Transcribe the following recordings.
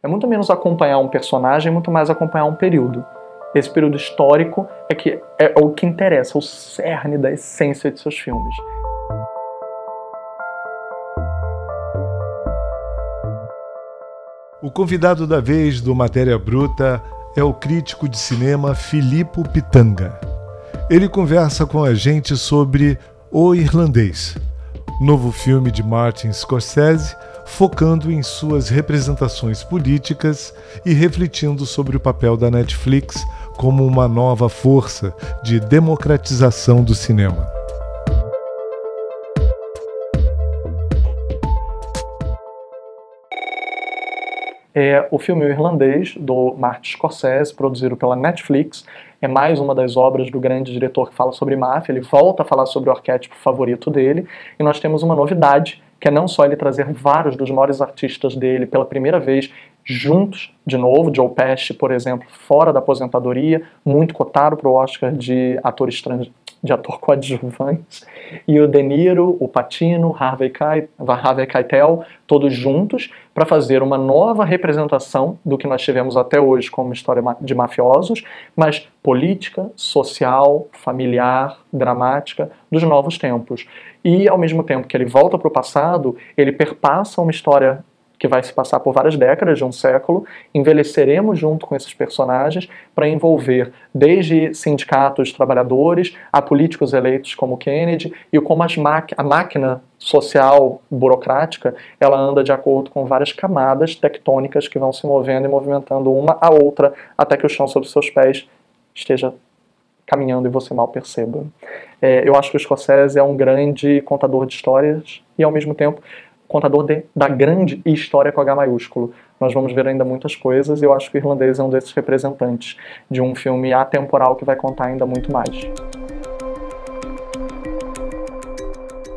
É muito menos acompanhar um personagem, muito mais acompanhar um período. Esse período histórico é que é o que interessa, o cerne da essência de seus filmes. O convidado da vez do Matéria Bruta é o crítico de cinema Filippo Pitanga. Ele conversa com a gente sobre O Irlandês, novo filme de Martin Scorsese, focando em suas representações políticas e refletindo sobre o papel da Netflix como uma nova força de democratização do cinema. É o filme Irlandês, do Martin Scorsese, produzido pela Netflix. É mais uma das obras do grande diretor que fala sobre máfia. Ele volta a falar sobre o arquétipo favorito dele. E nós temos uma novidade, que é não só ele trazer vários dos maiores artistas dele pela primeira vez juntos de novo, Joe Pesci, por exemplo, fora da aposentadoria, muito cotado para o Oscar de ator estrangeiro, de ator coadjuvante, e o De Niro, o Patino, Harvey, Keitel, Harvey Keitel todos juntos, para fazer uma nova representação do que nós tivemos até hoje como história de mafiosos, mas política, social, familiar, dramática, dos novos tempos. E, ao mesmo tempo que ele volta para o passado, ele perpassa uma história que vai se passar por várias décadas de um século, envelheceremos junto com esses personagens para envolver desde sindicatos trabalhadores a políticos eleitos como Kennedy e como a máquina social burocrática ela anda de acordo com várias camadas tectônicas que vão se movendo e movimentando uma a outra até que o chão sob seus pés esteja caminhando e você mal perceba. É, eu acho que o Scorsese é um grande contador de histórias e ao mesmo tempo contador de, da grande história com H maiúsculo. Nós vamos ver ainda muitas coisas e eu acho que o Irlandês é um desses representantes de um filme atemporal que vai contar ainda muito mais.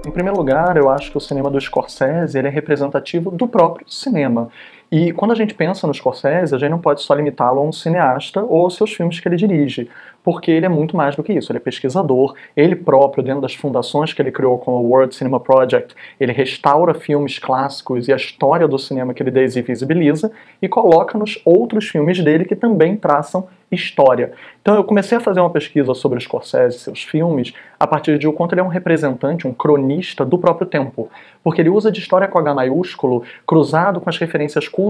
Em primeiro lugar, eu acho que o cinema do Scorsese ele é representativo do próprio cinema. E quando a gente pensa no Scorsese, a gente não pode só limitá-lo a um cineasta ou aos seus filmes que ele dirige porque ele é muito mais do que isso. Ele é pesquisador, ele próprio, dentro das fundações que ele criou com o World Cinema Project, ele restaura filmes clássicos e a história do cinema que ele visibiliza e coloca nos outros filmes dele que também traçam história. Então eu comecei a fazer uma pesquisa sobre o Scorsese e seus filmes a partir de o quanto ele é um representante, um cronista do próprio tempo. Porque ele usa de história com H maiúsculo, cruzado com as referências culturais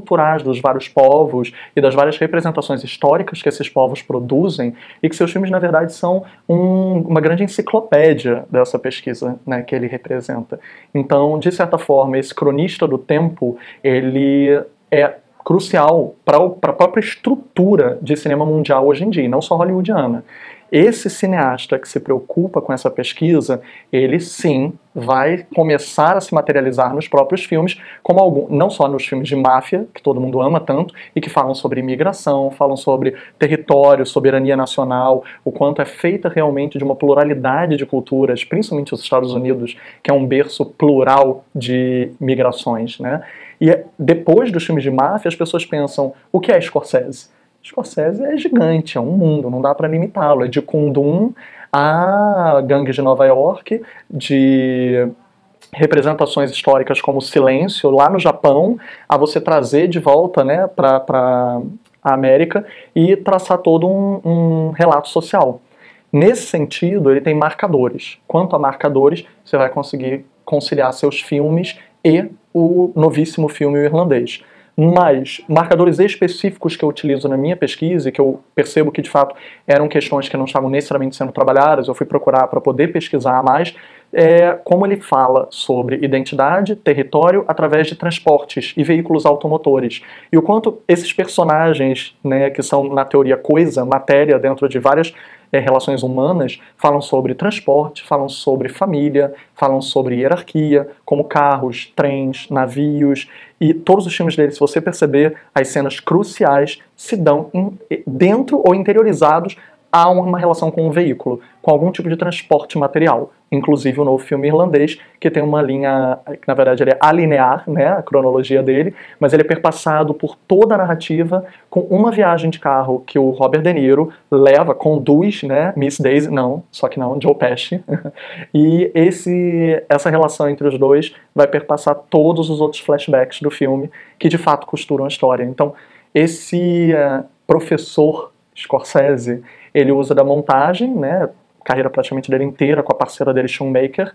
dos vários povos e das várias representações históricas que esses povos produzem, e que seus filmes, na verdade, são um, uma grande enciclopédia dessa pesquisa né, que ele representa. Então, de certa forma, esse cronista do tempo, ele é crucial para a própria estrutura de cinema mundial hoje em dia, não só hollywoodiana. Esse cineasta que se preocupa com essa pesquisa, ele sim vai começar a se materializar nos próprios filmes, como algum, não só nos filmes de máfia, que todo mundo ama tanto, e que falam sobre imigração, falam sobre território, soberania nacional, o quanto é feita realmente de uma pluralidade de culturas, principalmente os Estados Unidos, que é um berço plural de migrações, né? E depois dos filmes de máfia, as pessoas pensam, o que é Scorsese? Scorsese é gigante, é um mundo, não dá para limitá-lo. É de Kundum a Gangue de Nova York, de representações históricas como Silêncio, lá no Japão, a você trazer de volta né, para a América e traçar todo um, um relato social. Nesse sentido, ele tem marcadores. Quanto a marcadores, você vai conseguir conciliar seus filmes e o novíssimo filme irlandês. Mas marcadores específicos que eu utilizo na minha pesquisa e que eu percebo que de fato eram questões que não estavam necessariamente sendo trabalhadas, eu fui procurar para poder pesquisar mais, é como ele fala sobre identidade, território através de transportes e veículos automotores. E o quanto esses personagens, né, que são na teoria coisa, matéria dentro de várias é, relações humanas falam sobre transporte, falam sobre família, falam sobre hierarquia, como carros, trens, navios. E todos os filmes dele, se você perceber, as cenas cruciais se dão em, dentro ou interiorizados há uma relação com um veículo, com algum tipo de transporte material. Inclusive o novo filme irlandês, que tem uma linha, que na verdade ele é alinear, né, a cronologia dele, mas ele é perpassado por toda a narrativa com uma viagem de carro que o Robert De Niro leva, conduz, né, Miss Daisy, não, só que não, Joe Pesci. e esse, essa relação entre os dois vai perpassar todos os outros flashbacks do filme, que de fato costuram a história. Então, esse uh, professor Scorsese, ele usa da montagem, né, carreira praticamente dele inteira com a parceira dele, Shoemaker,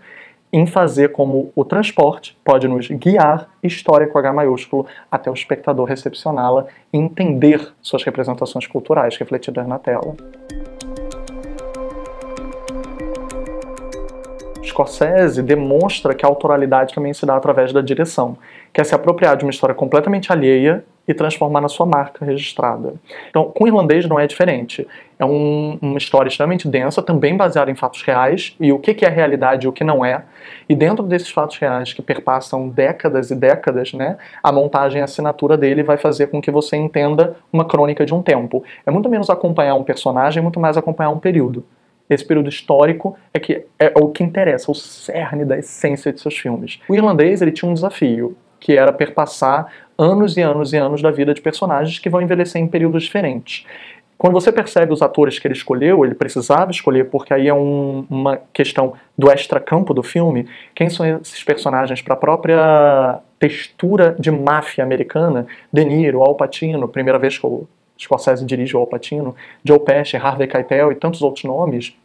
em fazer como o transporte pode nos guiar história com H maiúsculo até o espectador recepcioná-la e entender suas representações culturais refletidas na tela. Scorsese demonstra que a autoralidade também se dá através da direção, que é se apropriar de uma história completamente alheia e transformar na sua marca registrada. Então, com o irlandês não é diferente. É um, uma história extremamente densa, também baseada em fatos reais, e o que, que é realidade e o que não é. E dentro desses fatos reais que perpassam décadas e décadas, né, a montagem e a assinatura dele vai fazer com que você entenda uma crônica de um tempo. É muito menos acompanhar um personagem, muito mais acompanhar um período esse período histórico é que é o que interessa, o cerne da essência de seus filmes. O irlandês ele tinha um desafio, que era perpassar anos e anos e anos da vida de personagens que vão envelhecer em períodos diferentes. Quando você percebe os atores que ele escolheu, ele precisava escolher, porque aí é um, uma questão do extra-campo do filme, quem são esses personagens para a própria textura de máfia americana, De Niro, Al Pacino, primeira vez que o Scorsese dirige o Al Pacino, Joe Pesci, Harvey Keitel e tantos outros nomes,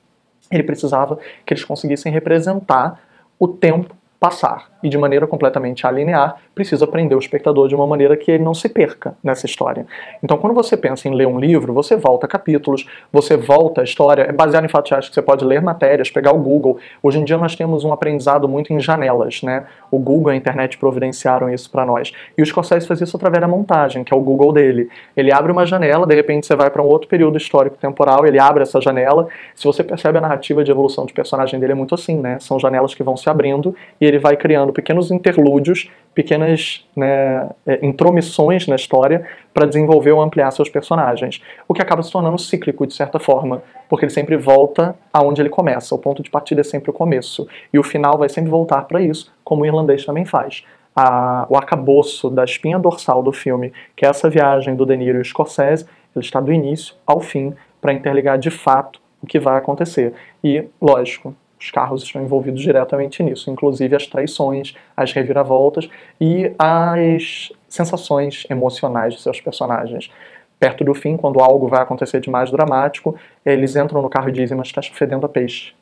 ele precisava que eles conseguissem representar o tempo passar e de maneira completamente alinear, precisa prender o espectador de uma maneira que ele não se perca nessa história. Então, quando você pensa em ler um livro, você volta capítulos, você volta a história, é baseado em fatos reais que você pode ler matérias, pegar o Google. Hoje em dia nós temos um aprendizado muito em janelas, né? O Google e a internet providenciaram isso para nós. E o Scorsese faz isso através da montagem, que é o Google dele. Ele abre uma janela, de repente você vai para um outro período histórico temporal, ele abre essa janela. Se você percebe a narrativa de evolução de personagem dele é muito assim, né? São janelas que vão se abrindo e ele vai criando pequenos interlúdios, pequenas né, é, intromissões na história para desenvolver ou ampliar seus personagens. O que acaba se tornando cíclico, de certa forma, porque ele sempre volta aonde ele começa. O ponto de partida é sempre o começo. E o final vai sempre voltar para isso, como o irlandês também faz. A, o arcabouço da espinha dorsal do filme, que é essa viagem do De Niro e o Scorsese, ele está do início ao fim para interligar de fato o que vai acontecer. E, lógico, os carros estão envolvidos diretamente nisso, inclusive as traições, as reviravoltas e as sensações emocionais de seus personagens. Perto do fim, quando algo vai acontecer de mais dramático, eles entram no carro e dizem: Mas está fedendo a peixe.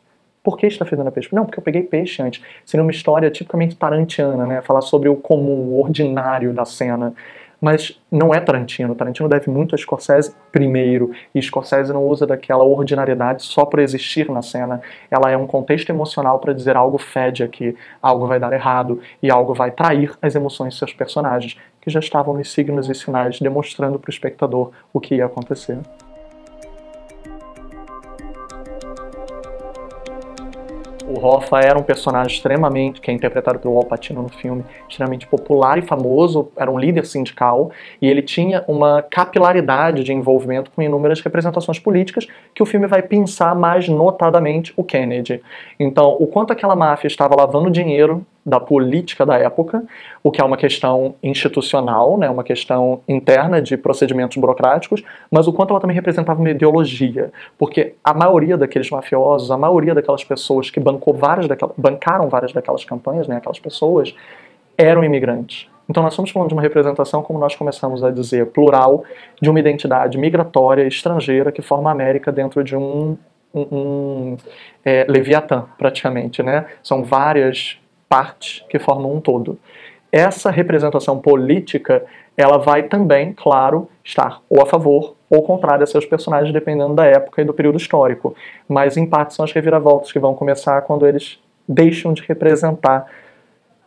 Por que está fedendo a peixe? Não, porque eu peguei peixe antes. Seria uma história tipicamente tarantiana, né? Falar sobre o comum, o ordinário da cena mas não é Tarantino. Tarantino deve muito a Scorsese primeiro, e Scorsese não usa daquela ordinariedade só por existir na cena. Ela é um contexto emocional para dizer algo fede aqui, algo vai dar errado e algo vai trair as emoções de seus personagens, que já estavam nos signos e sinais demonstrando para o espectador o que ia acontecer. Hoffa era um personagem extremamente, que é interpretado pelo Al Pacino no filme, extremamente popular e famoso, era um líder sindical, e ele tinha uma capilaridade de envolvimento com inúmeras representações políticas que o filme vai pensar mais notadamente o Kennedy. Então, o quanto aquela máfia estava lavando dinheiro da política da época, o que é uma questão institucional, né, uma questão interna de procedimentos burocráticos, mas o quanto ela também representava uma ideologia, porque a maioria daqueles mafiosos, a maioria daquelas pessoas que bancou várias daquelas, bancaram várias daquelas campanhas, né, aquelas pessoas, eram imigrantes. Então nós estamos falando de uma representação, como nós começamos a dizer, plural, de uma identidade migratória estrangeira que forma a América dentro de um, um, um é, Leviatã, praticamente, né? São várias partes que formam um todo. Essa representação política, ela vai também, claro, estar ou a favor ou contrária a seus personagens, dependendo da época e do período histórico. Mas, em parte, são as reviravoltas que vão começar quando eles deixam de representar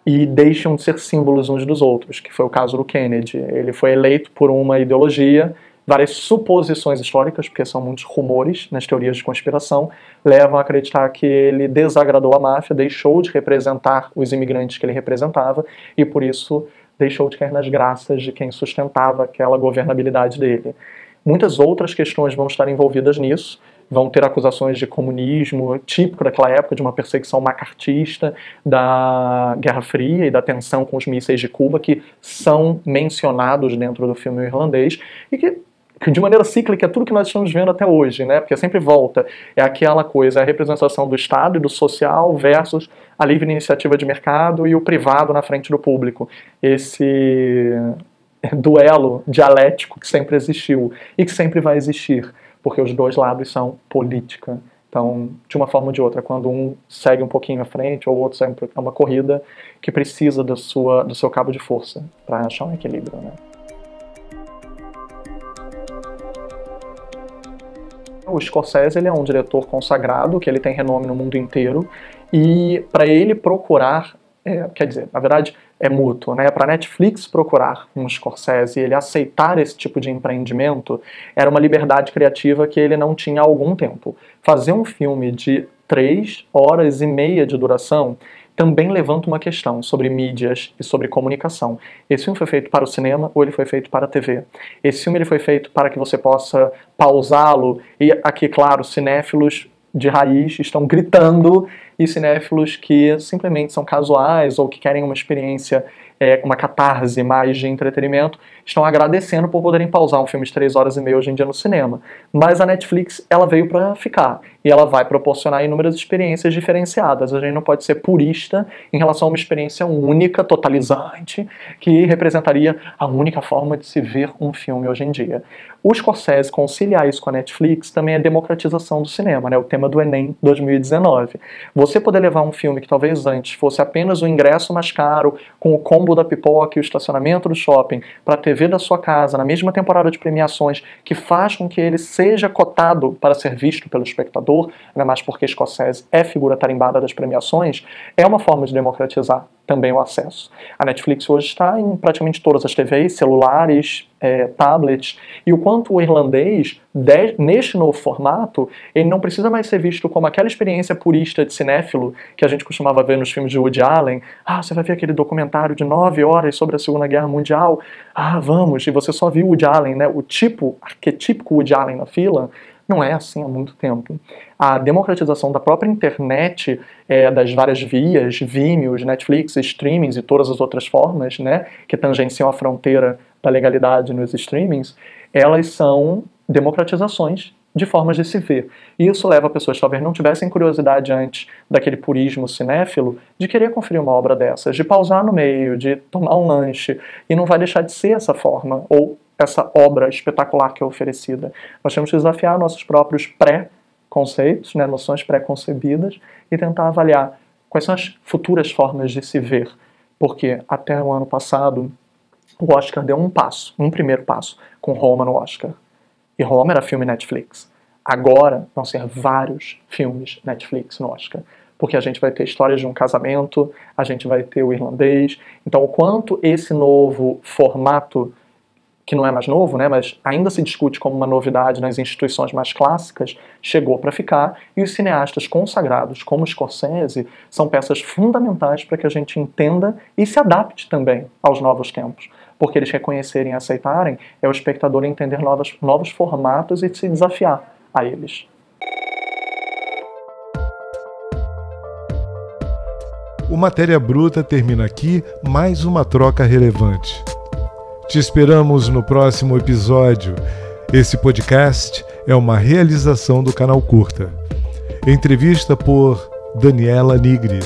e deixam de ser símbolos uns dos outros, que foi o caso do Kennedy. Ele foi eleito por uma ideologia várias suposições históricas, porque são muitos rumores nas teorias de conspiração, levam a acreditar que ele desagradou a máfia, deixou de representar os imigrantes que ele representava e por isso deixou de cair nas graças de quem sustentava aquela governabilidade dele. Muitas outras questões vão estar envolvidas nisso. vão ter acusações de comunismo, típico daquela época, de uma perseguição macartista da Guerra Fria e da tensão com os mísseis de Cuba, que são mencionados dentro do filme irlandês e que de maneira cíclica é tudo que nós estamos vendo até hoje, né? Porque sempre volta. É aquela coisa, a representação do Estado e do social versus a livre iniciativa de mercado e o privado na frente do público. Esse duelo dialético que sempre existiu e que sempre vai existir, porque os dois lados são política. Então, de uma forma ou de outra, quando um segue um pouquinho à frente ou o outro segue é uma corrida que precisa da sua, do seu cabo de força para achar um equilíbrio, né? O Scorsese ele é um diretor consagrado, que ele tem renome no mundo inteiro, e para ele procurar, é, quer dizer, na verdade é mútuo, né? Para Netflix procurar um Scorsese e ele aceitar esse tipo de empreendimento era uma liberdade criativa que ele não tinha há algum tempo. Fazer um filme de três horas e meia de duração também levanta uma questão sobre mídias e sobre comunicação. Esse filme foi feito para o cinema ou ele foi feito para a TV? Esse filme ele foi feito para que você possa pausá-lo e aqui, claro, cinéfilos de raiz estão gritando e cinéfilos que simplesmente são casuais ou que querem uma experiência é, uma catarse mais de entretenimento, estão agradecendo por poderem pausar um filme de 3 horas e meia hoje em dia no cinema. Mas a Netflix, ela veio para ficar e ela vai proporcionar inúmeras experiências diferenciadas. A gente não pode ser purista em relação a uma experiência única, totalizante, que representaria a única forma de se ver um filme hoje em dia. O Scorsese conciliar isso com a Netflix também é democratização do cinema, né? o tema do Enem 2019. Você poder levar um filme que talvez antes fosse apenas o ingresso mais caro, com o combo da pipoca e o estacionamento do shopping, para a TV da sua casa, na mesma temporada de premiações, que faz com que ele seja cotado para ser visto pelo espectador, ainda mais porque Scorsese é figura tarimbada das premiações, é uma forma de democratizar também o acesso. A Netflix hoje está em praticamente todas as TVs, celulares, é, tablets, e o quanto o irlandês, de, neste novo formato, ele não precisa mais ser visto como aquela experiência purista de cinéfilo que a gente costumava ver nos filmes de Woody Allen. Ah, você vai ver aquele documentário de nove horas sobre a Segunda Guerra Mundial. Ah, vamos, e você só viu Woody Allen, né? O tipo arquetípico Woody Allen na fila. Não é assim há muito tempo. A democratização da própria internet, é, das várias vias, Vimeo, Netflix, streamings e todas as outras formas, né, que tangenciam a fronteira da legalidade nos streamings, elas são democratizações de formas de se ver. E isso leva pessoas que talvez não tivessem curiosidade antes daquele purismo cinéfilo de querer conferir uma obra dessas, de pausar no meio, de tomar um lanche, e não vai deixar de ser essa forma, ou essa obra espetacular que é oferecida. Nós temos que desafiar nossos próprios pré-conceitos, né, noções pré-concebidas, e tentar avaliar quais são as futuras formas de se ver. Porque até o ano passado, o Oscar deu um passo, um primeiro passo, com Roma no Oscar. E Roma era filme Netflix. Agora vão ser vários filmes Netflix no Oscar. Porque a gente vai ter histórias de um casamento, a gente vai ter o irlandês. Então, o quanto esse novo formato que não é mais novo, né, mas ainda se discute como uma novidade nas instituições mais clássicas, chegou para ficar, e os cineastas consagrados como Scorsese são peças fundamentais para que a gente entenda e se adapte também aos novos tempos. Porque eles reconhecerem e aceitarem é o espectador entender novos, novos formatos e se desafiar a eles. O Matéria Bruta termina aqui mais uma troca relevante. Te esperamos no próximo episódio. Esse podcast é uma realização do canal Curta. Entrevista por Daniela Nigri.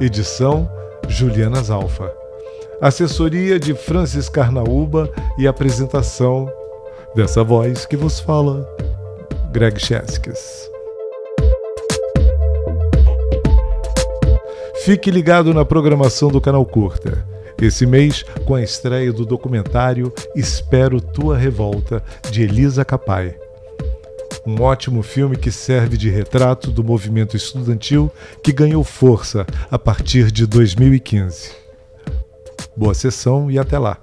Edição Juliana Zalfa. Assessoria de Francis Carnaúba e apresentação dessa voz que vos fala, Greg Cheskes. Fique ligado na programação do canal Curta. Esse mês, com a estreia do documentário Espero Tua Revolta, de Elisa Capai. Um ótimo filme que serve de retrato do movimento estudantil que ganhou força a partir de 2015. Boa sessão e até lá!